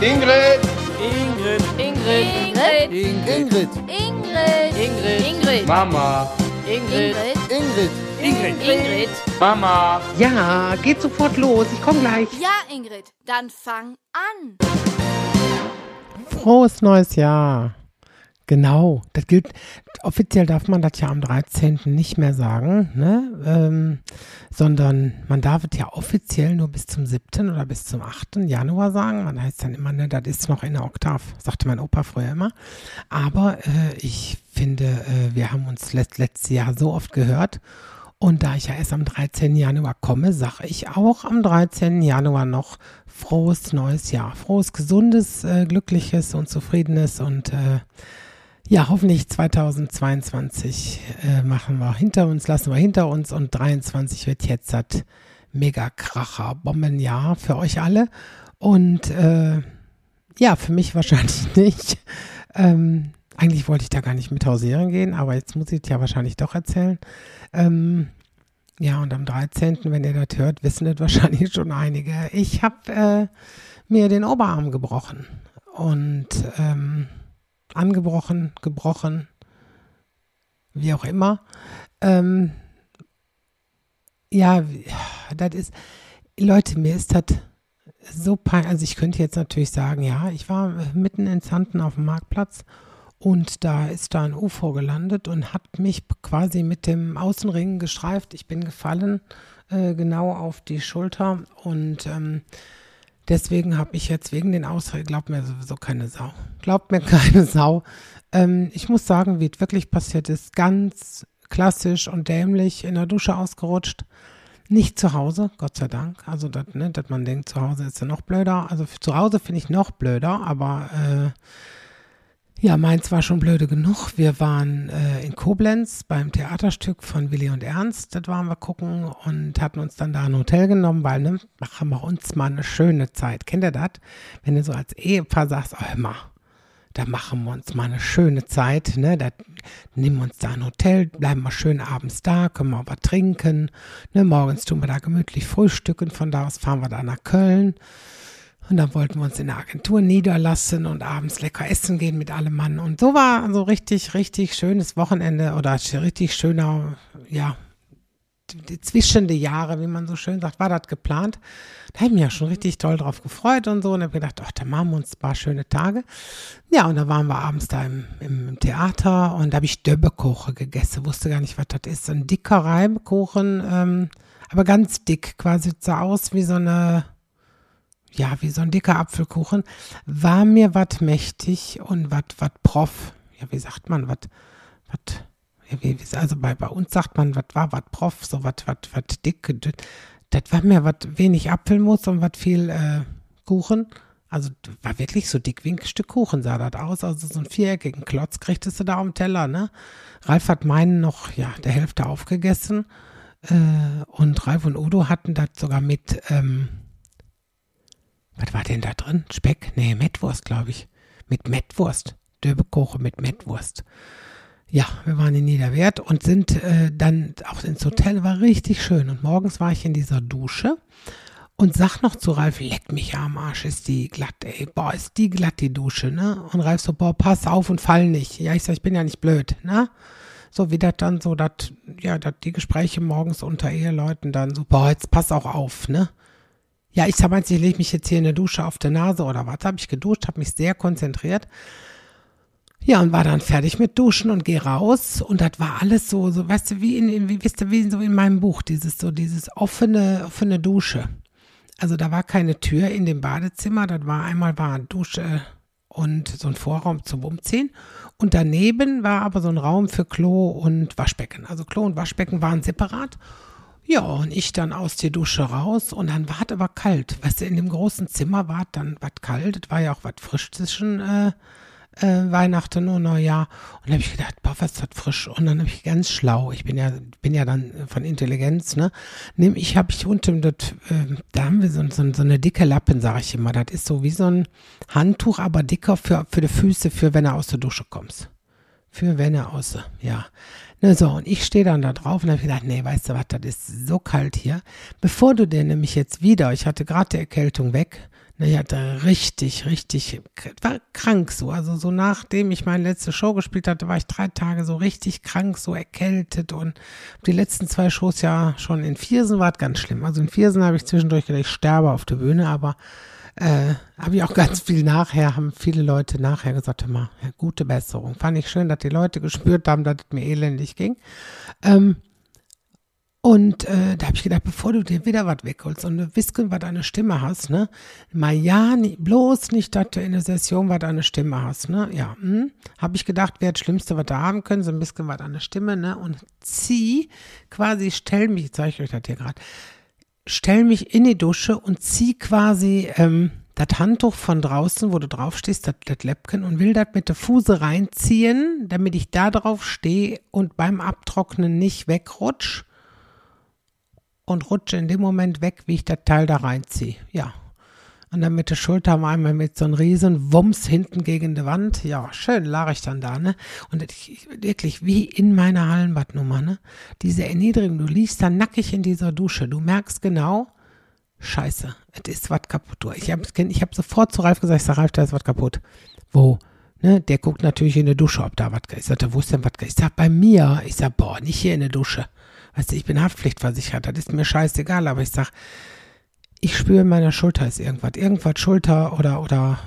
Ingrid! Ingrid. Ingrid. Ingrid. Ingrid. Ingrid. Ingrid. Mama! Ingrid. Ingrid. Ingrid. Ingrid. Mama! Ja, geht sofort los. Ich komme gleich. Ja, Ingrid, dann fang an. Frohes neues Jahr. Genau, das gilt, offiziell darf man das ja am 13. nicht mehr sagen, ne? Ähm, sondern man darf es ja offiziell nur bis zum 7. oder bis zum 8. Januar sagen. Man heißt dann immer, ne, das ist noch in der Oktav, sagte mein Opa früher immer. Aber äh, ich finde, äh, wir haben uns letzt, letztes Jahr so oft gehört. Und da ich ja erst am 13. Januar komme, sage ich auch am 13. Januar noch frohes neues Jahr. Frohes, gesundes, äh, glückliches und zufriedenes und äh, ja, hoffentlich 2022 äh, machen wir hinter uns, lassen wir hinter uns und 23 wird jetzt das Mega-Kracher, Bombenjahr für euch alle. Und äh, ja, für mich wahrscheinlich nicht. Ähm, eigentlich wollte ich da gar nicht mit hausieren gehen, aber jetzt muss ich es ja wahrscheinlich doch erzählen. Ähm, ja, und am 13., wenn ihr das hört, wissen das wahrscheinlich schon einige. Ich habe äh, mir den Oberarm gebrochen und ähm, angebrochen, gebrochen, wie auch immer. Ähm, ja, das ist, Leute, mir ist das so peinlich. Also ich könnte jetzt natürlich sagen, ja, ich war mitten in Zanten auf dem Marktplatz und da ist da ein UFO gelandet und hat mich quasi mit dem Außenring gestreift. Ich bin gefallen, äh, genau auf die Schulter und ähm, Deswegen habe ich jetzt wegen den Ausreden, glaubt mir sowieso keine Sau. Glaubt mir keine Sau. Ähm, ich muss sagen, wie es wirklich passiert ist, ganz klassisch und dämlich in der Dusche ausgerutscht. Nicht zu Hause, Gott sei Dank. Also, dass ne, man denkt, zu Hause ist ja noch blöder. Also zu Hause finde ich noch blöder, aber äh, ja, meins war schon blöde genug. Wir waren äh, in Koblenz beim Theaterstück von Willi und Ernst. Das waren wir gucken und hatten uns dann da ein Hotel genommen, weil ne, machen wir uns mal eine schöne Zeit. Kennt ihr das? Wenn du so als Ehepaar sagst, oh, mal, da machen wir uns mal eine schöne Zeit, ne? Da nehmen wir uns da ein Hotel, bleiben wir schön abends da, können wir was trinken, ne? Morgens tun wir da gemütlich frühstücken, von da aus fahren wir da nach Köln. Und dann wollten wir uns in der Agentur niederlassen und abends lecker essen gehen mit allem Mann. Und so war so richtig, richtig schönes Wochenende oder richtig schöner, ja, die zwischen die Jahre, wie man so schön sagt, war das geplant. Da habe ich mich ja schon richtig toll drauf gefreut und so. Und habe gedacht, ach, da machen wir uns ein paar schöne Tage. Ja, und da waren wir abends da im, im, Theater und da habe ich Döbbekuchen gegessen. Wusste gar nicht, was das ist. Ein dicker Reibkuchen, ähm, aber ganz dick, quasi sah aus wie so eine ja, wie so ein dicker Apfelkuchen, war mir wat mächtig und wat, wat prof. Ja, wie sagt man, wat, wat, ja, wie, also bei, bei uns sagt man, wat war wat prof, so wat, wat, wat dick. Das war mir wat wenig Apfelmus und wat viel äh, Kuchen. Also war wirklich so dick wie ein Stück Kuchen sah das aus. Also so einen viereckigen Klotz kriegtest du da am Teller, ne? Ralf hat meinen noch, ja, der Hälfte aufgegessen. Äh, und Ralf und Udo hatten das sogar mit, ähm, was war denn da drin? Speck? Nee, Mettwurst, glaube ich. Mit Mettwurst. Döbekoche mit Mettwurst. Ja, wir waren in Niederwert und sind äh, dann auch ins Hotel, war richtig schön. Und morgens war ich in dieser Dusche und sag noch zu Ralf, leck mich am Arsch, ist die glatt, ey. Boah, ist die glatt, die Dusche, ne? Und Ralf so, boah, pass auf und fall nicht. Ja, ich sag, ich bin ja nicht blöd, ne? So wie das dann so, dass, ja, dass die Gespräche morgens unter Eheleuten dann so, boah, jetzt pass auch auf, ne? Ja, ich habe ich lege mich jetzt hier in der Dusche auf der Nase oder was, habe ich geduscht, habe mich sehr konzentriert. Ja, und war dann fertig mit Duschen und gehe raus und das war alles so, so, weißt du, wie in, wie, weißt du, wie so in meinem Buch, dieses, so, dieses offene, offene Dusche. Also da war keine Tür in dem Badezimmer, das war einmal war Dusche und so ein Vorraum zum Umziehen und daneben war aber so ein Raum für Klo und Waschbecken. Also Klo und Waschbecken waren separat ja, und ich dann aus der Dusche raus und dann war es aber kalt. Weißt du, in dem großen Zimmer war es dann was kalt. Es war ja auch was frisch zwischen äh, äh, Weihnachten und Neujahr. Und dann habe ich gedacht, boah, was ist das frisch? Und dann habe ich ganz schlau, ich bin ja, bin ja dann von Intelligenz, ne? Nimm, ich habe ich unten, das, äh, da haben wir so, so, so eine dicke Lappen, sage ich immer. Das ist so wie so ein Handtuch, aber dicker für, für die Füße, für wenn du aus der Dusche kommst. Für wenn er aus, ja. Ne, so, und ich stehe dann da drauf und habe gedacht, nee, weißt du was, das ist so kalt hier. Bevor du dir nämlich jetzt wieder, ich hatte gerade die Erkältung weg, Ne, ich hatte richtig, richtig, war krank so. Also so nachdem ich meine letzte Show gespielt hatte, war ich drei Tage so richtig krank, so erkältet und die letzten zwei Shows ja schon in Viersen war es ganz schlimm. Also in Viersen habe ich zwischendurch gedacht, ich sterbe auf der Bühne, aber äh, habe ich auch ganz viel nachher, haben viele Leute nachher gesagt, immer, ja, gute Besserung. Fand ich schön, dass die Leute gespürt haben, dass es mir elendig ging. Ähm, und äh, da habe ich gedacht, bevor du dir wieder was wegholst und du wissen, was deine Stimme hast, ne? Mal ja, nie, bloß nicht, dass du in der Session was deine Stimme hast, ne? Ja, hm? habe ich gedacht, wäre das Schlimmste, was da haben können, so ein bisschen was deine Stimme, ne? Und zieh quasi, stell mich, zeige ich euch das hier gerade, stell mich in die Dusche und zieh quasi ähm, das Handtuch von draußen, wo du drauf stehst, das, das Läppchen, und will das mit der Fuse reinziehen, damit ich da drauf stehe und beim Abtrocknen nicht wegrutsch und rutsche in dem Moment weg, wie ich das Teil da reinziehe. Ja. Mit der Schulter haben wir einmal mit so einem riesen Wumms hinten gegen die Wand. Ja, schön lag ich dann da, ne? Und ich, wirklich wie in meiner Hallenbadnummer, ne? Diese Erniedrigung, du liegst da nackig in dieser Dusche. Du merkst genau, scheiße, es ist was kaputt. Ich habe ich hab sofort zu Ralf gesagt, ich sag, Ralf, da ist was kaputt. Wo? Ne, der guckt natürlich in der Dusche, ob da was ist. Ich sagte, wo ist denn was? Ich sag, bei mir. Ich sag, boah, nicht hier in der Dusche. Weißt du, ich bin Haftpflichtversichert, das ist mir scheißegal, aber ich sag, ich spüre in meiner Schulter ist irgendwas, irgendwas Schulter oder, oder,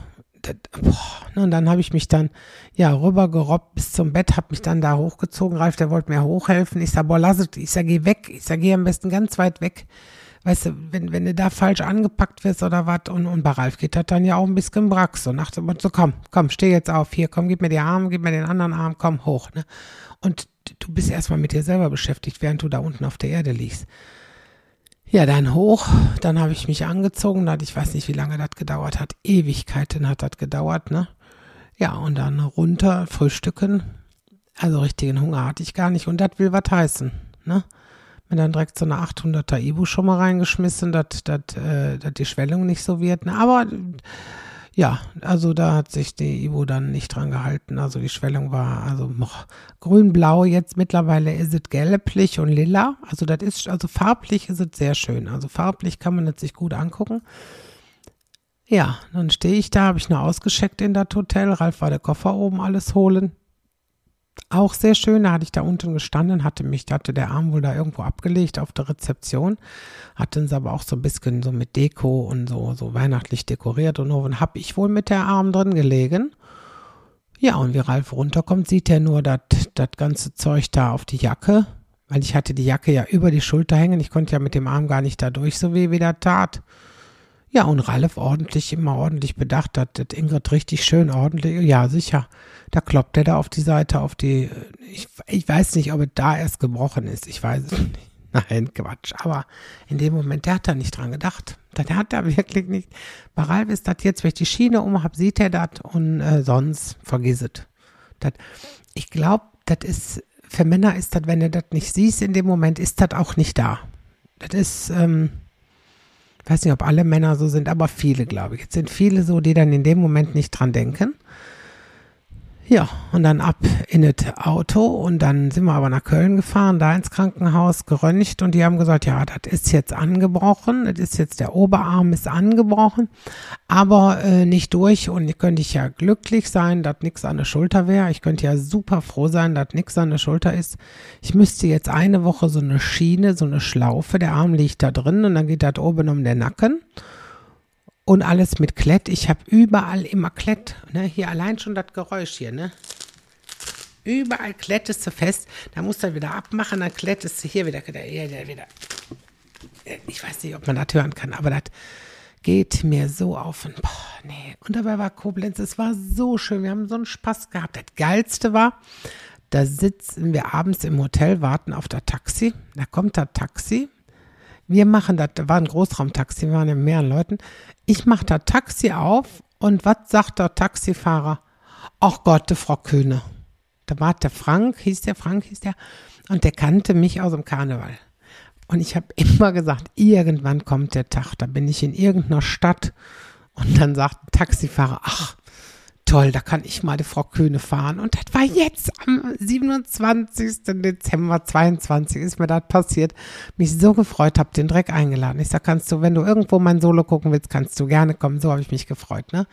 boah, ne, und dann habe ich mich dann, ja, rübergerobbt bis zum Bett, habe mich dann da hochgezogen, Ralf, der wollte mir hochhelfen, ich sag, boah, lass es, ich sag, geh weg, ich sag, geh am besten ganz weit weg, weißt du, wenn, wenn du da falsch angepackt wirst oder was, und, und bei Ralf geht das dann ja auch ein bisschen brax, dem Motto, so komm, komm, steh jetzt auf, hier, komm, gib mir die Arme, gib mir den anderen Arm, komm, hoch, ne, und du bist erstmal mit dir selber beschäftigt, während du da unten auf der Erde liegst. Ja, dann hoch, dann habe ich mich angezogen, dann, ich weiß nicht, wie lange das gedauert hat, Ewigkeiten hat das gedauert, ne? Ja, und dann runter, frühstücken, also richtigen Hunger hatte ich gar nicht und das will was heißen, ne? Mir dann direkt so eine 800er Ibu schon mal reingeschmissen, dass äh, die Schwellung nicht so wird, ne? Aber ja, also da hat sich die Ivo dann nicht dran gehalten. Also die Schwellung war also grün-blau. Jetzt mittlerweile ist es gelblich und lila. Also das ist, also farblich ist es sehr schön. Also farblich kann man es sich gut angucken. Ja, dann stehe ich da, habe ich nur ausgescheckt in das Hotel. Ralf war der Koffer oben alles holen. Auch sehr schön, da hatte ich da unten gestanden, hatte mich, hatte der Arm wohl da irgendwo abgelegt auf der Rezeption, hatten sie aber auch so ein bisschen so mit Deko und so, so weihnachtlich dekoriert und so, und hab ich wohl mit der Arm drin gelegen. Ja, und wie Ralf runterkommt, sieht er nur das ganze Zeug da auf die Jacke, weil ich hatte die Jacke ja über die Schulter hängen, ich konnte ja mit dem Arm gar nicht da durch, so wie wieder tat. Ja, und Ralf ordentlich, immer ordentlich bedacht hat, das Ingrid richtig schön ordentlich, ja, sicher. Da kloppt er da auf die Seite, auf die, ich, ich weiß nicht, ob es da erst gebrochen ist, ich weiß es nicht. Nein, Quatsch. Aber in dem Moment, der hat da nicht dran gedacht. Der hat da wirklich nicht. Bei Ralf ist das jetzt, wenn ich die Schiene um habe, sieht er das und äh, sonst vergiss es. Ich glaube, das ist, für Männer ist das, wenn du das nicht siehst in dem Moment, ist das auch nicht da. Das ist, ähm, ich weiß nicht, ob alle Männer so sind, aber viele, glaube ich. Es sind viele so, die dann in dem Moment nicht dran denken. Ja, und dann ab in das Auto und dann sind wir aber nach Köln gefahren, da ins Krankenhaus geröntgt und die haben gesagt, ja, das ist jetzt angebrochen, das ist jetzt der Oberarm ist angebrochen, aber äh, nicht durch und ich könnte ich ja glücklich sein, dass nichts an der Schulter wäre. Ich könnte ja super froh sein, dass nichts an der Schulter ist. Ich müsste jetzt eine Woche so eine Schiene, so eine Schlaufe, der Arm liegt da drin und dann geht das oben um den Nacken und alles mit Klett. Ich habe überall immer Klett. Ne? Hier allein schon das Geräusch hier, ne? Überall klettest du fest. Da musst du wieder abmachen, dann klettest du hier wieder, hier wieder. Ich weiß nicht, ob man das hören kann, aber das geht mir so auf und boah, nee. Und dabei war Koblenz, es war so schön. Wir haben so einen Spaß gehabt. Das Geilste war, da sitzen wir abends im Hotel, warten auf das Taxi. Da kommt das Taxi. Wir machen das, da war ein Großraumtaxi, wir waren ja mehreren Leuten. Ich mache da Taxi auf und was sagt der Taxifahrer? Ach Gott, die Frau Köhne. Da war der Frank, hieß der Frank, hieß der, und der kannte mich aus dem Karneval. Und ich habe immer gesagt, irgendwann kommt der Tag, da bin ich in irgendeiner Stadt und dann sagt ein Taxifahrer, ach, toll, da kann ich mal die Frau Kühne fahren. Und das war jetzt am 27. Dezember 22 ist mir das passiert. Mich so gefreut, hab den Dreck eingeladen. Ich sag, kannst du, wenn du irgendwo mein Solo gucken willst, kannst du gerne kommen. So habe ich mich gefreut, ne?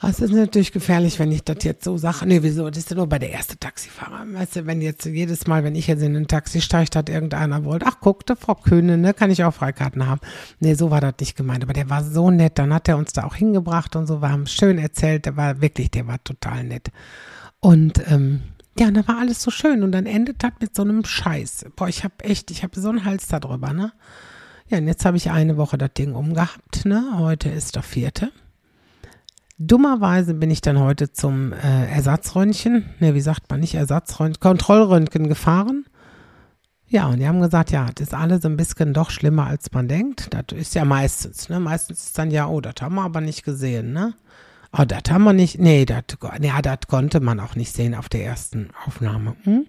Es ist natürlich gefährlich, wenn ich das jetzt so sage. Nee, wieso? Das ist ja nur bei der erste Taxifahrer. Weißt du, wenn jetzt jedes Mal, wenn ich jetzt in ein Taxi steige, hat irgendeiner wollte, ach guck, der Frau Köhne, ne, kann ich auch Freikarten haben. Nee, so war das nicht gemeint. Aber der war so nett. Dann hat er uns da auch hingebracht und so. Wir haben schön erzählt. Der war wirklich, der war total nett. Und, ähm, ja, und da war alles so schön. Und dann endet das mit so einem Scheiß. Boah, ich hab echt, ich hab so einen Hals da drüber, ne? Ja, und jetzt habe ich eine Woche das Ding umgehabt, ne? Heute ist der vierte. Dummerweise bin ich dann heute zum äh, Ersatzröntgen, ne, wie sagt man nicht Ersatzröntgen, Kontrollröntgen gefahren. Ja, und die haben gesagt, ja, das ist alles ein bisschen doch schlimmer, als man denkt. Das ist ja meistens, ne? Meistens ist dann ja, oh, das haben wir aber nicht gesehen, ne? Oh, das haben wir nicht, nee, das, ja, das konnte man auch nicht sehen auf der ersten Aufnahme. Hm?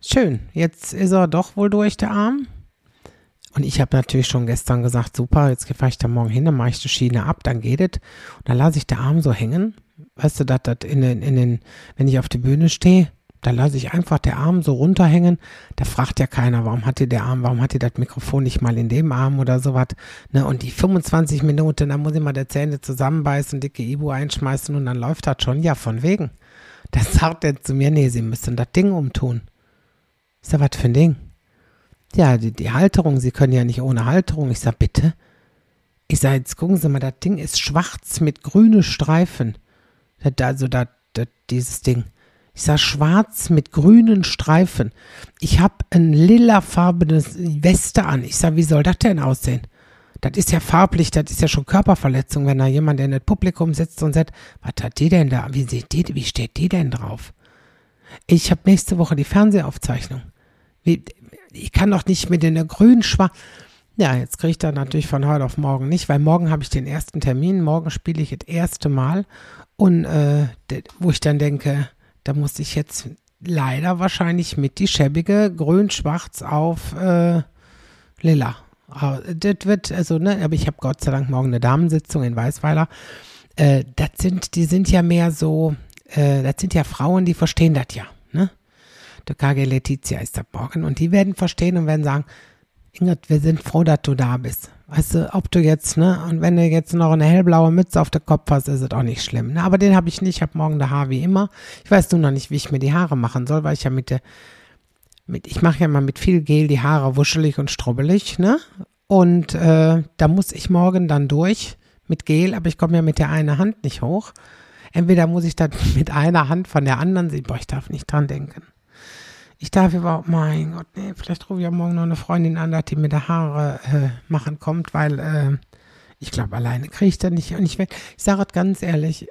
Schön, jetzt ist er doch wohl durch, der Arm. Und ich habe natürlich schon gestern gesagt, super, jetzt fahre ich da morgen hin, dann mache ich die Schiene ab, dann geht es. Und dann lasse ich den Arm so hängen. Weißt du, dass das in den, in den, wenn ich auf der Bühne stehe, da lasse ich einfach der Arm so runterhängen. Da fragt ja keiner, warum hat ihr der Arm, warum hat ihr das Mikrofon nicht mal in dem Arm oder sowas. Ne? Und die 25 Minuten, da muss ich mal der Zähne zusammenbeißen, dicke Ibu einschmeißen und dann läuft das schon. Ja, von wegen. Da sagt er zu mir, nee, sie müssen das Ding umtun. Ist ja was für ein Ding? Ja, die, die Halterung, Sie können ja nicht ohne Halterung. Ich sag, bitte? Ich sag, jetzt gucken Sie mal, das Ding ist schwarz mit grünen Streifen. Also da, da, dieses Ding. Ich sag, schwarz mit grünen Streifen. Ich hab ein lilafarbenes Weste an. Ich sag, wie soll das denn aussehen? Das ist ja farblich, das ist ja schon Körperverletzung, wenn da jemand in das Publikum sitzt und sagt, was hat die denn da? Wie, sieht die, wie steht die denn drauf? Ich habe nächste Woche die Fernsehaufzeichnung. Wie, ich kann doch nicht mit den grünen schwarz. Ja, jetzt kriege ich dann natürlich von heute auf morgen nicht, weil morgen habe ich den ersten Termin. Morgen spiele ich das erste Mal. Und äh, wo ich dann denke, da muss ich jetzt leider wahrscheinlich mit die schäbige grün-schwarz auf äh, lila. Das wird, also, ne, aber ich habe Gott sei Dank morgen eine Damensitzung in Weißweiler. Äh, das sind, die sind ja mehr so, äh, das sind ja Frauen, die verstehen das ja, ne? Der KG Letizia ist da morgen und die werden verstehen und werden sagen, Ingrid, wir sind froh, dass du da bist. Weißt du, ob du jetzt, ne, und wenn du jetzt noch eine hellblaue Mütze auf dem Kopf hast, ist es auch nicht schlimm. Ne? Aber den habe ich nicht, ich habe morgen der Haar wie immer. Ich weiß nur noch nicht, wie ich mir die Haare machen soll, weil ich ja mit der, mit, ich mache ja mal mit viel Gel die Haare wuschelig und strubbelig, ne? Und äh, da muss ich morgen dann durch mit Gel, aber ich komme ja mit der einen Hand nicht hoch. Entweder muss ich dann mit einer Hand von der anderen sehen, boah, ich darf nicht dran denken. Ich darf überhaupt, mein Gott, nee, vielleicht rufe ich ja morgen noch eine Freundin an, die mir die Haare äh, machen kommt, weil äh, ich glaube, alleine kriege ich das nicht. Und ich, ich sage es ganz ehrlich,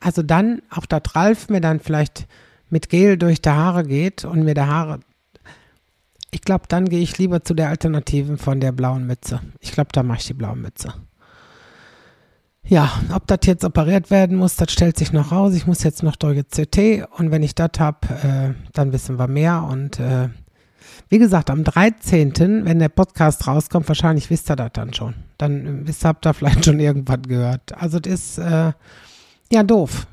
also dann, auch da Ralf mir dann vielleicht mit Gel durch die Haare geht und mir die Haare, ich glaube, dann gehe ich lieber zu der Alternativen von der blauen Mütze. Ich glaube, da mache ich die blaue Mütze. Ja, ob das jetzt operiert werden muss, das stellt sich noch raus. Ich muss jetzt noch durch CT und wenn ich das habe, äh, dann wissen wir mehr. Und äh, wie gesagt, am 13., wenn der Podcast rauskommt, wahrscheinlich wisst ihr das dann schon. Dann äh, wisst habt ihr vielleicht schon irgendwas gehört. Also das ist äh, ja doof.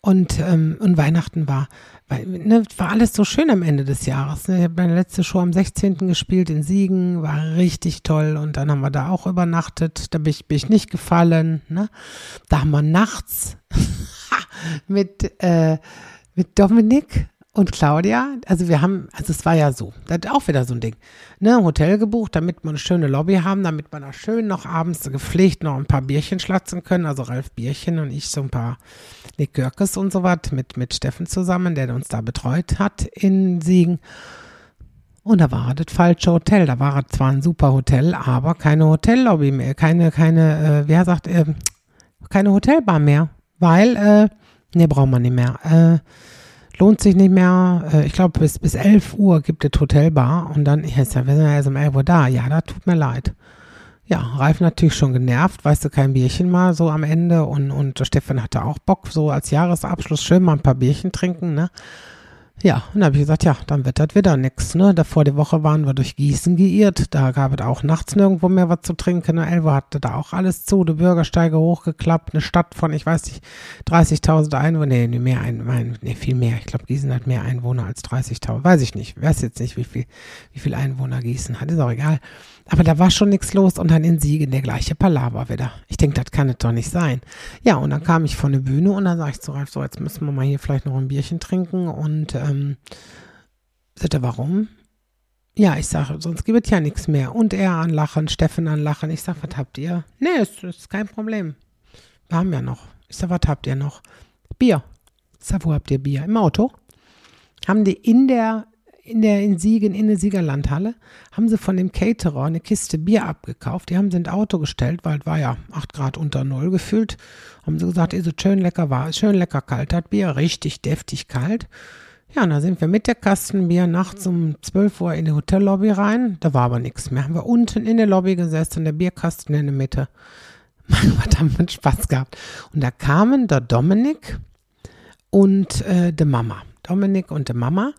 Und, ähm, und Weihnachten war, weil, ne, war alles so schön am Ende des Jahres. Ne? Ich habe meine letzte Show am 16. gespielt in Siegen, war richtig toll. Und dann haben wir da auch übernachtet. Da bin ich, bin ich nicht gefallen. Ne? Da haben wir nachts mit, äh, mit Dominik und Claudia, also wir haben, also es war ja so, das ist auch wieder so ein Ding, ne, Hotel gebucht, damit wir eine schöne Lobby haben, damit wir da schön noch abends gepflegt noch ein paar Bierchen schlatzen können, also Ralf Bierchen und ich so ein paar Likörkes und so was mit, mit Steffen zusammen, der uns da betreut hat in Siegen. Und da war das falsche Hotel, da war zwar ein super Hotel, aber keine Hotellobby mehr, keine, keine, äh, wer sagt, äh, keine Hotelbar mehr, weil, äh, ne, braucht man nicht mehr, äh, lohnt sich nicht mehr. Äh, ich glaube, bis, bis 11 Uhr gibt es Hotelbar und dann, ich ja, wir sind ja erst um 11 Uhr da. Ja, da tut mir leid. Ja, Ralf natürlich schon genervt, weißt du, kein Bierchen mal so am Ende und, und Stefan hatte auch Bock, so als Jahresabschluss schön mal ein paar Bierchen trinken, ne? Ja, und da habe ich gesagt, ja, dann wird das wieder nix. Ne? Da vor der Woche waren wir durch Gießen geirrt. Da gab es auch nachts nirgendwo mehr was zu trinken. Ne? Elva hatte da auch alles zu. Die Bürgersteige hochgeklappt. Eine Stadt von, ich weiß nicht, 30.000 Einwohner. Nee, mehr ein, nee, viel mehr. Ich glaube, Gießen hat mehr Einwohner als 30.000. Weiß ich nicht. Weiß jetzt nicht, wie viel, wie viel Einwohner Gießen hat. Ist auch egal. Aber da war schon nichts los und dann in Siegen der gleiche Palaver wieder. Ich denke, das kann es doch nicht sein. Ja, und dann kam ich von der Bühne und dann sage ich zu Ralf, so, jetzt müssen wir mal hier vielleicht noch ein Bierchen trinken und ähm, sagte, warum? Ja, ich sage, sonst gibt es ja nichts mehr. Und er anlachen, Steffen anlachen. Ich sage, was habt ihr? Nee, ist, ist kein Problem. Wir haben ja noch. Ich sage, was habt ihr noch? Bier. Ich sage, wo habt ihr Bier? Im Auto? Haben die in der in der in Siegen, in der Siegerlandhalle, haben sie von dem Caterer eine Kiste Bier abgekauft. Die haben sie ins Auto gestellt, weil es war ja 8 Grad unter Null gefühlt. Haben sie gesagt, ist schön lecker war, schön lecker kalt, hat Bier, richtig deftig kalt. Ja, und da sind wir mit der Kastenbier nachts um 12 Uhr in die Hotellobby rein. Da war aber nichts mehr. Haben wir unten in der Lobby gesessen, der Bierkasten in der Mitte. Mein Gott, haben wir Spaß gehabt. Und da kamen der Dominik und äh, die Mama. Dominik und die Mama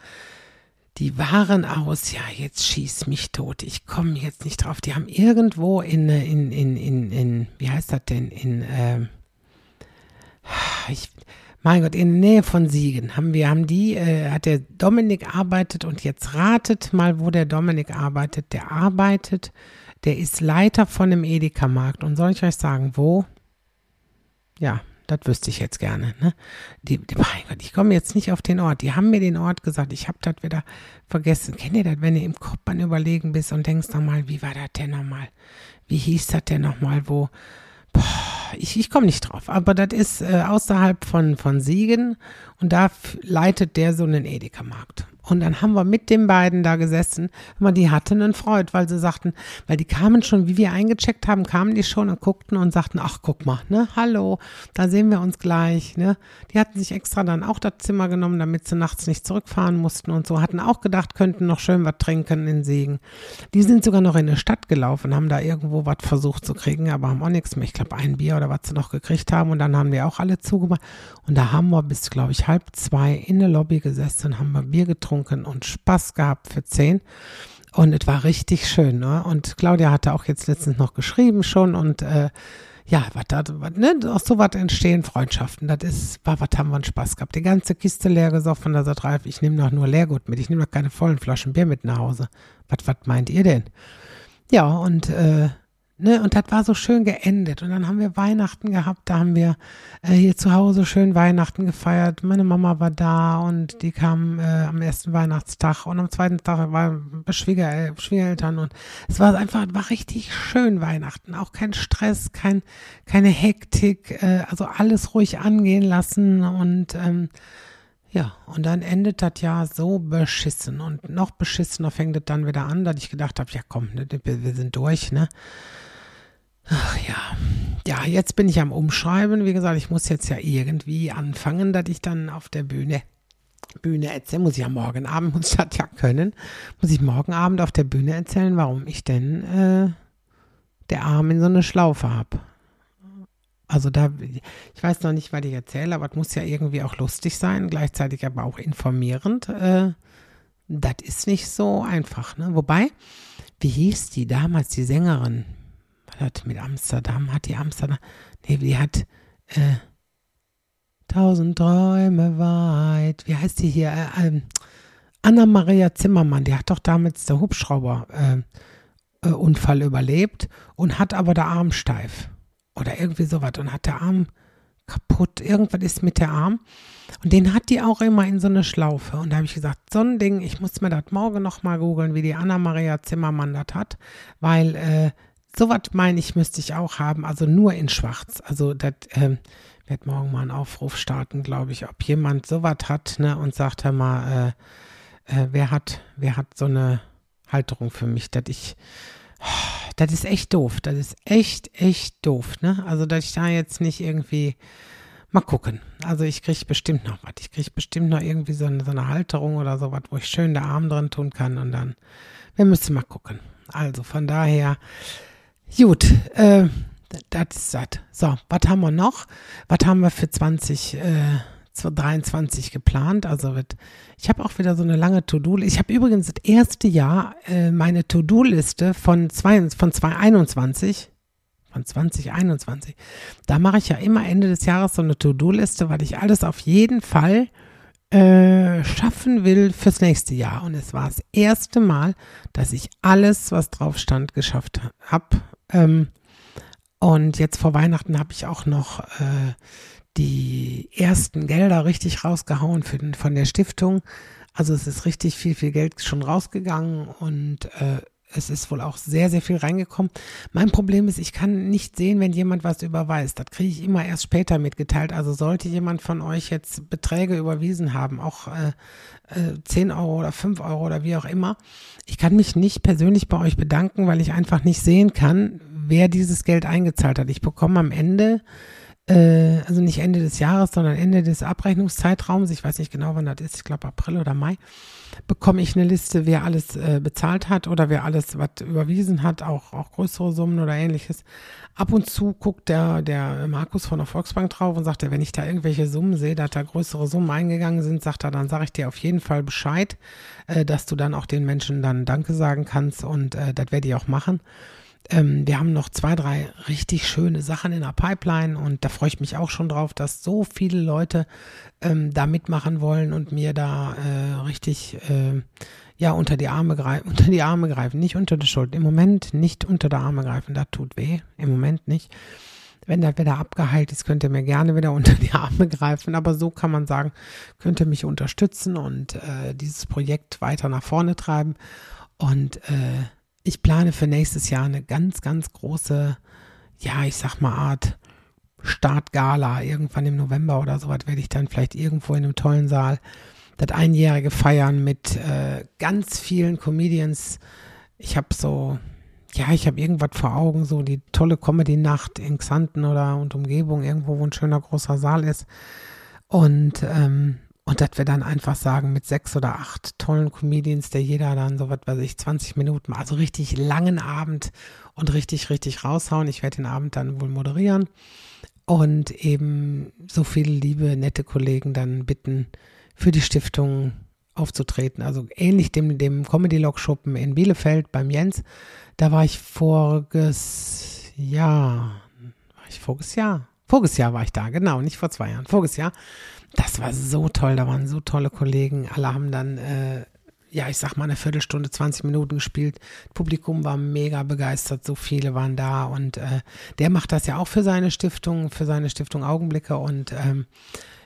die waren aus, ja, jetzt schieß mich tot, ich komme jetzt nicht drauf. Die haben irgendwo in, in, in, in, in wie heißt das denn, in, ähm, ich, mein Gott, in der Nähe von Siegen haben wir, haben die, äh, hat der Dominik arbeitet und jetzt ratet mal, wo der Dominik arbeitet. Der arbeitet, der ist Leiter von einem Edeka-Markt. Und soll ich euch sagen, wo? Ja, das wüsste ich jetzt gerne. Ne? Die, die, mein Gott, ich komme jetzt nicht auf den Ort. Die haben mir den Ort gesagt. Ich habe das wieder vergessen. Kennt ihr das, wenn ihr im Kopf an Überlegen bist und denkst nochmal, wie war das denn nochmal? Wie hieß das denn nochmal? Wo? Boah, ich, ich komme nicht drauf. Aber das ist äh, außerhalb von, von Siegen und da leitet der so einen Edeka-Markt. Und dann haben wir mit den beiden da gesessen. Aber die hatten einen Freud, weil sie sagten, weil die kamen schon, wie wir eingecheckt haben, kamen die schon und guckten und sagten, ach, guck mal, ne, hallo, da sehen wir uns gleich, ne. Die hatten sich extra dann auch das Zimmer genommen, damit sie nachts nicht zurückfahren mussten und so, hatten auch gedacht, könnten noch schön was trinken in Siegen. Die sind sogar noch in eine Stadt gelaufen, haben da irgendwo was versucht zu kriegen, aber haben auch nichts mehr. Ich glaube, ein Bier oder was sie noch gekriegt haben und dann haben die auch alle zugemacht. Und da haben wir bis, glaube ich, halb zwei in der Lobby gesessen, haben wir Bier getrunken getrunken und Spaß gehabt für zehn. Und es war richtig schön. Ne? Und Claudia hatte auch jetzt letztens noch geschrieben schon und äh, ja, was da, ne, aus so was entstehen Freundschaften. Das ist, war, was haben wir einen Spaß gehabt. Die ganze Kiste leer gesoffen, da sagt Ralf, ich nehme doch nur Leergut mit, ich nehme doch keine vollen Flaschen Bier mit nach Hause. Was, was meint ihr denn? Ja, und äh, Ne, und das war so schön geendet. Und dann haben wir Weihnachten gehabt. Da haben wir äh, hier zu Hause schön Weihnachten gefeiert. Meine Mama war da und die kam äh, am ersten Weihnachtstag und am zweiten Tag waren Schwieger, Schwiegereltern. Und es war einfach, war richtig schön Weihnachten. Auch kein Stress, kein, keine Hektik, äh, also alles ruhig angehen lassen. Und ähm, ja, und dann endet das Jahr so beschissen. Und noch beschissener fängt es dann wieder an, dass ich gedacht habe, ja komm, ne, wir sind durch, ne? Ach ja. Ja, jetzt bin ich am Umschreiben. Wie gesagt, ich muss jetzt ja irgendwie anfangen, dass ich dann auf der Bühne Bühne erzählen, muss ich ja morgen Abend, muss ich das ja können, muss ich morgen Abend auf der Bühne erzählen, warum ich denn äh, der Arm in so eine Schlaufe habe. Also da, ich weiß noch nicht, was ich erzähle, aber es muss ja irgendwie auch lustig sein, gleichzeitig aber auch informierend. Äh, das ist nicht so einfach, ne? Wobei, wie hieß die damals, die Sängerin? Hat mit Amsterdam, hat die Amsterdam, nee, die hat äh, Tausend Träume weit, wie heißt die hier? Äh, äh, Anna-Maria Zimmermann, die hat doch damals der Hubschrauber äh, äh, überlebt und hat aber der Arm steif oder irgendwie sowas und hat der Arm kaputt, irgendwas ist mit der Arm. Und den hat die auch immer in so eine Schlaufe. Und da habe ich gesagt, so ein Ding, ich muss mir das morgen nochmal googeln, wie die Anna-Maria Zimmermann das hat, weil äh, sowas meine ich, müsste ich auch haben, also nur in schwarz. Also das ähm, werde morgen mal einen Aufruf starten, glaube ich, ob jemand sowas hat, ne, und sagt, hör mal, äh, äh, wer hat, wer hat so eine Halterung für mich, dass ich, das ist echt doof, das ist echt, echt doof, ne? Also, dass ich da jetzt nicht irgendwie, mal gucken. Also, ich kriege bestimmt noch was. Ich kriege bestimmt noch irgendwie so eine, so eine Halterung oder sowas, wo ich schön den Arm drin tun kann und dann, wir müssen mal gucken. Also, von daher, Gut, äh, das ist das. So, was haben wir noch? Was haben wir für 20, äh, 2023 geplant. Also wird, ich habe auch wieder so eine lange To-Do. Ich habe übrigens das erste Jahr äh, meine To-Do-Liste von, von 2021 von 2021. Da mache ich ja immer Ende des Jahres so eine To-Do-Liste, weil ich alles auf jeden Fall äh, schaffen will fürs nächste Jahr. Und es war das erste Mal, dass ich alles, was drauf stand, geschafft habe. Ähm, und jetzt vor Weihnachten habe ich auch noch äh, die ersten Gelder richtig rausgehauen für den, von der Stiftung. Also es ist richtig viel, viel Geld schon rausgegangen und äh, es ist wohl auch sehr, sehr viel reingekommen. Mein Problem ist, ich kann nicht sehen, wenn jemand was überweist. Das kriege ich immer erst später mitgeteilt. Also sollte jemand von euch jetzt Beträge überwiesen haben, auch äh, äh, 10 Euro oder 5 Euro oder wie auch immer, ich kann mich nicht persönlich bei euch bedanken, weil ich einfach nicht sehen kann, wer dieses Geld eingezahlt hat. Ich bekomme am Ende äh, also nicht Ende des Jahres, sondern Ende des Abrechnungszeitraums, ich weiß nicht genau, wann das ist, ich glaube April oder Mai, bekomme ich eine Liste, wer alles äh, bezahlt hat oder wer alles was überwiesen hat, auch, auch größere Summen oder ähnliches. Ab und zu guckt der, der Markus von der Volksbank drauf und sagt, wenn ich da irgendwelche Summen sehe, dass da größere Summen eingegangen sind, sagt er, dann sage ich dir auf jeden Fall Bescheid, äh, dass du dann auch den Menschen dann Danke sagen kannst und äh, das werde ich auch machen. Ähm, wir haben noch zwei, drei richtig schöne Sachen in der Pipeline und da freue ich mich auch schon drauf, dass so viele Leute ähm, da mitmachen wollen und mir da äh, richtig äh, ja unter die Arme greifen, unter die Arme greifen, nicht unter die Schulter. Im Moment nicht unter die Arme greifen, das tut weh. Im Moment nicht. Wenn das wieder abgeheilt ist, könnt ihr mir gerne wieder unter die Arme greifen. Aber so kann man sagen, könnt ihr mich unterstützen und äh, dieses Projekt weiter nach vorne treiben. Und äh, ich plane für nächstes Jahr eine ganz, ganz große, ja, ich sag mal Art Startgala. Irgendwann im November oder sowas werde ich dann vielleicht irgendwo in einem tollen Saal das Einjährige feiern mit äh, ganz vielen Comedians. Ich habe so, ja, ich habe irgendwas vor Augen, so die tolle Comedy-Nacht in Xanten oder und Umgebung, irgendwo, wo ein schöner großer Saal ist. Und ähm, und dass wir dann einfach sagen, mit sechs oder acht tollen Comedians, der jeder dann so was weiß ich, 20 Minuten, also richtig langen Abend und richtig, richtig raushauen. Ich werde den Abend dann wohl moderieren und eben so viele liebe, nette Kollegen dann bitten, für die Stiftung aufzutreten. Also ähnlich dem, dem Comedy Log Schuppen in Bielefeld beim Jens. Da war ich voriges Jahr. War ich voriges Jahr? Voriges Jahr war ich da, genau, nicht vor zwei Jahren. Voriges Jahr. Das war so toll, da waren so tolle Kollegen. Alle haben dann, äh, ja, ich sag mal, eine Viertelstunde, 20 Minuten gespielt. Das Publikum war mega begeistert, so viele waren da und äh, der macht das ja auch für seine Stiftung, für seine Stiftung Augenblicke und ähm,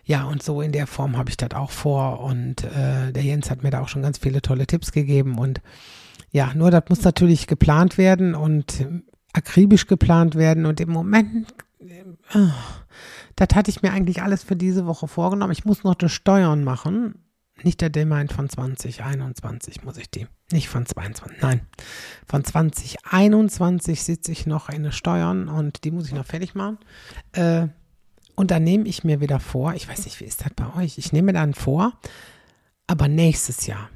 ja, und so in der Form habe ich das auch vor und äh, der Jens hat mir da auch schon ganz viele tolle Tipps gegeben und ja, nur das muss natürlich geplant werden und akribisch geplant werden und im Moment das hatte ich mir eigentlich alles für diese Woche vorgenommen. Ich muss noch die Steuern machen. Nicht der Deadline von 2021 muss ich die. Nicht von 22, nein. Von 2021 sitze ich noch in den Steuern und die muss ich noch fertig machen. Äh, und dann nehme ich mir wieder vor, ich weiß nicht, wie ist das bei euch? Ich nehme dann vor, aber nächstes Jahr,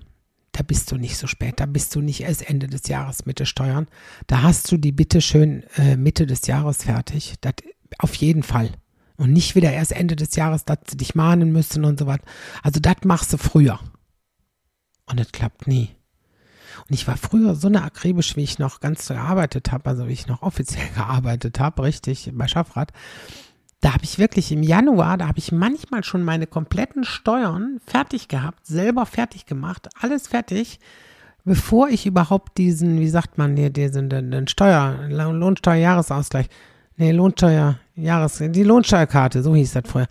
da bist du nicht so spät, da bist du nicht erst Ende des Jahres mit den Steuern. Da hast du die bitte schön äh, Mitte des Jahres fertig. Das auf jeden Fall. Und nicht wieder erst Ende des Jahres, dass sie dich mahnen müssen und so was. Also das machst du früher. Und das klappt nie. Und ich war früher so eine akribisch, wie ich noch ganz gearbeitet habe, also wie ich noch offiziell gearbeitet habe, richtig, bei Schaffrat. Da habe ich wirklich im Januar, da habe ich manchmal schon meine kompletten Steuern fertig gehabt, selber fertig gemacht, alles fertig, bevor ich überhaupt diesen, wie sagt man hier, diesen den, den Steuer, Lohnsteuerjahresausgleich, Nee, Lohnsteuer, Jahres, die Lohnsteuerkarte, so hieß das vorher.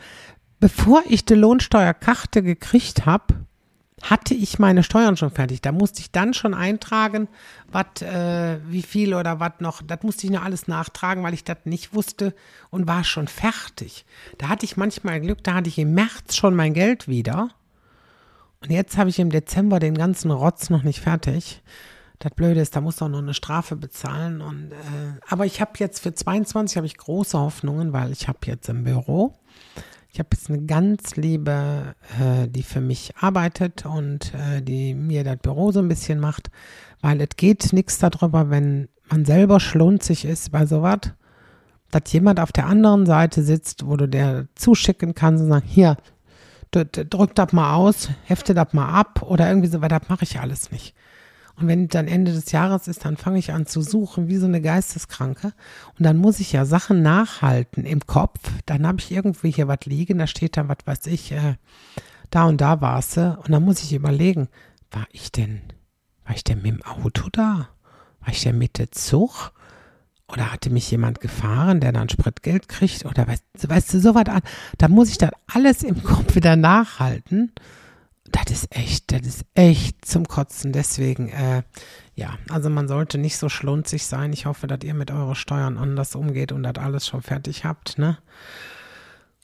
Bevor ich die Lohnsteuerkarte gekriegt habe, hatte ich meine Steuern schon fertig. Da musste ich dann schon eintragen, was, äh, wie viel oder was noch. Das musste ich noch alles nachtragen, weil ich das nicht wusste und war schon fertig. Da hatte ich manchmal Glück, da hatte ich im März schon mein Geld wieder. Und jetzt habe ich im Dezember den ganzen Rotz noch nicht fertig. Das Blöde ist, da muss auch noch eine Strafe bezahlen. Und, äh, aber ich habe jetzt für 22 habe ich große Hoffnungen, weil ich habe jetzt im Büro, ich habe jetzt eine ganz liebe, äh, die für mich arbeitet und äh, die mir das Büro so ein bisschen macht, weil es geht nichts darüber, wenn man selber schlunzig ist bei sowas, dass jemand auf der anderen Seite sitzt, wo du der zuschicken kannst und sagen, hier, drückt das mal aus, heftet das mal ab oder irgendwie so, weil das mache ich alles nicht. Und wenn dann Ende des Jahres ist, dann fange ich an zu suchen, wie so eine Geisteskranke. Und dann muss ich ja Sachen nachhalten im Kopf. Dann habe ich irgendwie hier was liegen, da steht dann, was weiß ich, äh, da und da war es. Und dann muss ich überlegen, war ich denn, war ich denn mit dem Auto da? War ich denn mit dem Zug? Oder hatte mich jemand gefahren, der dann Spritgeld kriegt? Oder weißt, weißt du, so was an. Da muss ich dann alles im Kopf wieder nachhalten. Das ist echt, das ist echt zum Kotzen. Deswegen, äh, ja, also man sollte nicht so schlunzig sein. Ich hoffe, dass ihr mit euren Steuern anders umgeht und das alles schon fertig habt, ne?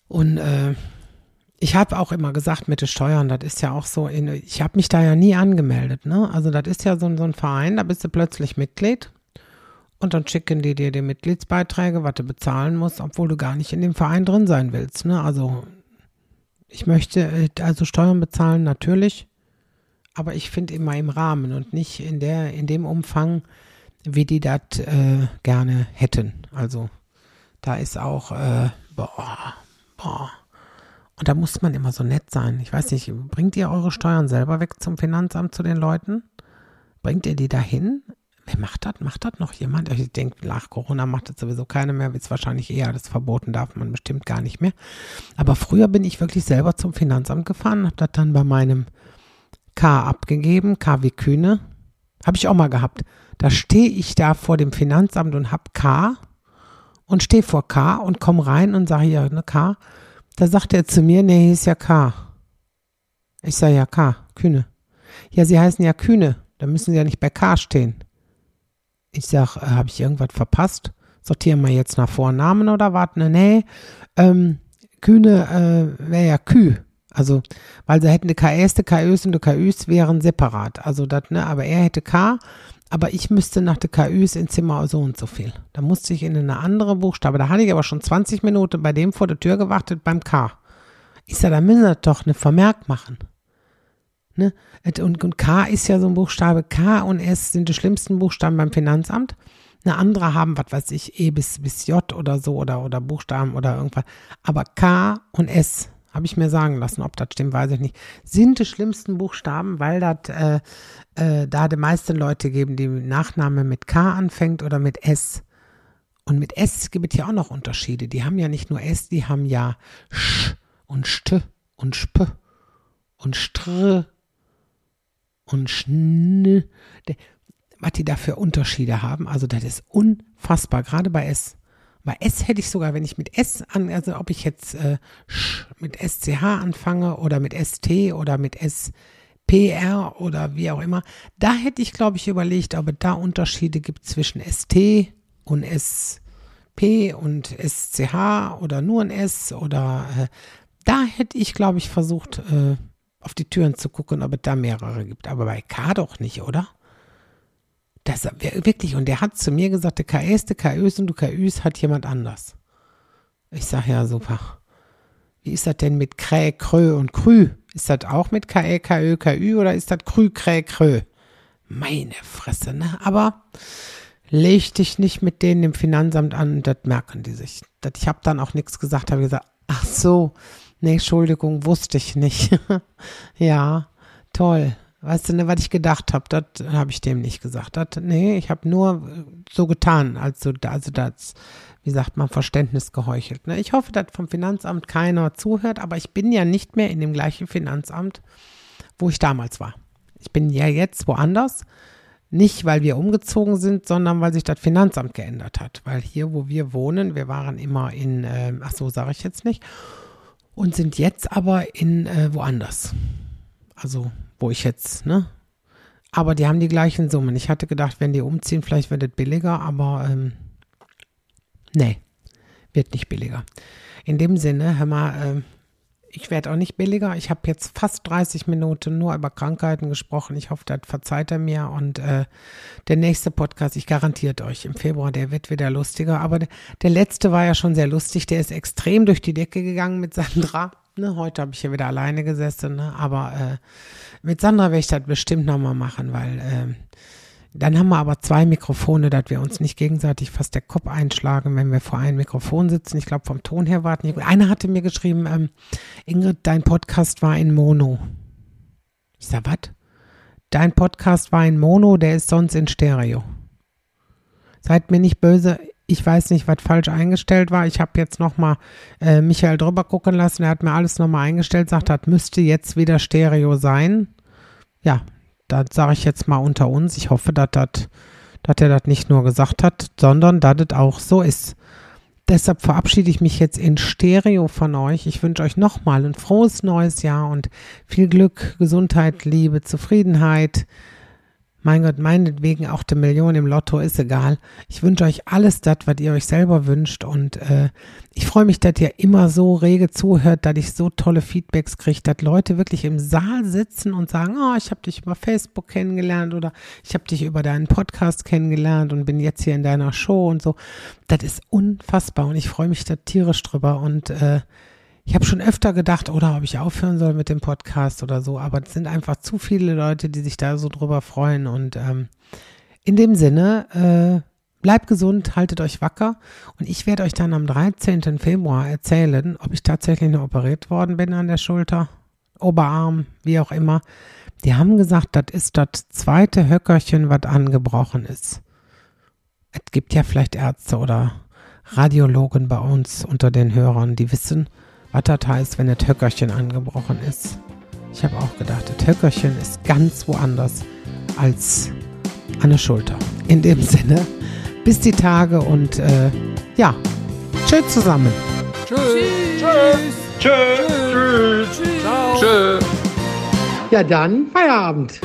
Und äh, ich habe auch immer gesagt, mit den Steuern, das ist ja auch so, in, ich habe mich da ja nie angemeldet, ne? Also das ist ja so, so ein Verein, da bist du plötzlich Mitglied und dann schicken die dir die Mitgliedsbeiträge, was du bezahlen musst, obwohl du gar nicht in dem Verein drin sein willst. Ne? Also ich möchte äh, also Steuern bezahlen natürlich, aber ich finde immer im Rahmen und nicht in der in dem Umfang, wie die das äh, gerne hätten. Also da ist auch äh, boah, boah. Und da muss man immer so nett sein. Ich weiß nicht, bringt ihr eure Steuern selber weg zum Finanzamt zu den Leuten? Bringt ihr die dahin? Wer macht das? Macht das noch jemand? Ich denke, nach Corona macht das sowieso keiner mehr. Ist wahrscheinlich eher das verboten, darf man bestimmt gar nicht mehr. Aber früher bin ich wirklich selber zum Finanzamt gefahren, habe das dann bei meinem K abgegeben, K wie Kühne. Habe ich auch mal gehabt. Da stehe ich da vor dem Finanzamt und habe K und stehe vor K und komme rein und sage ja, ne K. Da sagt er zu mir, nee, hier ist ja K. Ich sage ja K, Kühne. Ja, Sie heißen ja Kühne. Da müssen Sie ja nicht bei K stehen. Ich sag, äh, habe ich irgendwas verpasst? Sortieren wir jetzt nach Vornamen oder warten? Nee, ähm, Kühne äh, wäre ja Kü. Also, weil sie hätten eine KS, eine KÖs und eine KÜs wären separat. Also, das, ne, aber er hätte K, aber ich müsste nach der KÜs ins Zimmer so und so viel. Da musste ich in eine andere Buchstabe. Da hatte ich aber schon 20 Minuten bei dem vor der Tür gewartet beim K. Ich sag, da müssen wir doch eine Vermerk machen. Ne? Und, und K ist ja so ein Buchstabe. K und S sind die schlimmsten Buchstaben beim Finanzamt. Eine andere haben, was weiß ich, E bis, bis J oder so oder, oder Buchstaben oder irgendwas. Aber K und S, habe ich mir sagen lassen, ob das stimmt, weiß ich nicht, sind die schlimmsten Buchstaben, weil das äh, äh, da die meisten Leute geben, die Nachname mit K anfängt oder mit S. Und mit S gibt es ja auch noch Unterschiede. Die haben ja nicht nur S, die haben ja Sch und St und Sp und Str und Schn, was die da für Unterschiede haben. Also das ist unfassbar, gerade bei S. Bei S hätte ich sogar, wenn ich mit S an, also ob ich jetzt äh, mit SCH anfange oder mit ST oder mit SPR oder wie auch immer, da hätte ich, glaube ich, überlegt, ob es da Unterschiede gibt zwischen ST und SP und SCH oder nur ein S oder äh, da hätte ich, glaube ich, versucht, äh, auf die Türen zu gucken, ob es da mehrere gibt. Aber bei K doch nicht, oder? Das wirklich, und der hat zu mir gesagt, der KS, der KÖs und du KÜs hat jemand anders. Ich sage ja super. Wie ist das denn mit Krä, Krö und Krü? Ist das auch mit KE, KÖ, KÜ oder ist das Krü, Krä, Krö? Meine Fresse, ne? Aber leg dich nicht mit denen im Finanzamt an, das merken die sich. Das, ich habe dann auch nichts gesagt, habe gesagt, ach so, Nee, Entschuldigung, wusste ich nicht. ja, toll. Weißt du, ne, was ich gedacht habe, das habe ich dem nicht gesagt. Dat, nee, ich habe nur äh, so getan, also, also das, wie sagt man, Verständnis geheuchelt. Ne? Ich hoffe, dass vom Finanzamt keiner zuhört, aber ich bin ja nicht mehr in dem gleichen Finanzamt, wo ich damals war. Ich bin ja jetzt woanders. Nicht, weil wir umgezogen sind, sondern weil sich das Finanzamt geändert hat. Weil hier, wo wir wohnen, wir waren immer in, äh, ach so, sage ich jetzt nicht, und sind jetzt aber in äh, woanders. Also, wo ich jetzt, ne? Aber die haben die gleichen Summen. Ich hatte gedacht, wenn die umziehen, vielleicht wird es billiger, aber ähm, nee, wird nicht billiger. In dem Sinne, hör mal, äh, ich werde auch nicht billiger. Ich habe jetzt fast 30 Minuten nur über Krankheiten gesprochen. Ich hoffe, das verzeiht er mir. Und äh, der nächste Podcast, ich garantiert euch, im Februar, der wird wieder lustiger. Aber der, der letzte war ja schon sehr lustig. Der ist extrem durch die Decke gegangen mit Sandra. Ne, heute habe ich ja wieder alleine gesessen. Ne? Aber äh, mit Sandra werde ich das bestimmt nochmal machen, weil äh, Dann haben wir aber zwei Mikrofone, dass wir uns nicht gegenseitig fast der Kopf einschlagen, wenn wir vor einem Mikrofon sitzen. Ich glaube, vom Ton her war es. Einer hatte mir geschrieben, ähm, Ingrid, dein Podcast war in Mono. Ich sag, was? Dein Podcast war in Mono, der ist sonst in Stereo. Seid mir nicht böse, ich weiß nicht, was falsch eingestellt war. Ich habe jetzt nochmal äh, Michael drüber gucken lassen. Er hat mir alles nochmal eingestellt, sagt, das müsste jetzt wieder Stereo sein. Ja, das sage ich jetzt mal unter uns. Ich hoffe, dass, dat, dass er das nicht nur gesagt hat, sondern dass es auch so ist. Deshalb verabschiede ich mich jetzt in Stereo von euch. Ich wünsche euch nochmal ein frohes neues Jahr und viel Glück, Gesundheit, Liebe, Zufriedenheit mein Gott, meinetwegen auch die Million im Lotto, ist egal. Ich wünsche euch alles das, was ihr euch selber wünscht. Und äh, ich freue mich, dass ihr immer so rege zuhört, dass ich so tolle Feedbacks kriege, dass Leute wirklich im Saal sitzen und sagen, oh, ich habe dich über Facebook kennengelernt oder ich habe dich über deinen Podcast kennengelernt und bin jetzt hier in deiner Show und so. Das ist unfassbar und ich freue mich da tierisch drüber. Und äh, ich habe schon öfter gedacht, oder ob ich aufhören soll mit dem Podcast oder so, aber es sind einfach zu viele Leute, die sich da so drüber freuen. Und ähm, in dem Sinne, äh, bleibt gesund, haltet euch wacker. Und ich werde euch dann am 13. Februar erzählen, ob ich tatsächlich noch operiert worden bin an der Schulter, Oberarm, wie auch immer. Die haben gesagt, das ist das zweite Höckerchen, was angebrochen ist. Es gibt ja vielleicht Ärzte oder Radiologen bei uns unter den Hörern, die wissen, was das heißt, wenn das Höckerchen angebrochen ist. Ich habe auch gedacht, das Höckerchen ist ganz woanders als an der Schulter. In dem Sinne, bis die Tage und äh, ja, tschüss zusammen. Tschüss. Tschüss. Tschüss. Tschüss. Tschüss. Ciao. Tschüss. Ja, dann Feierabend.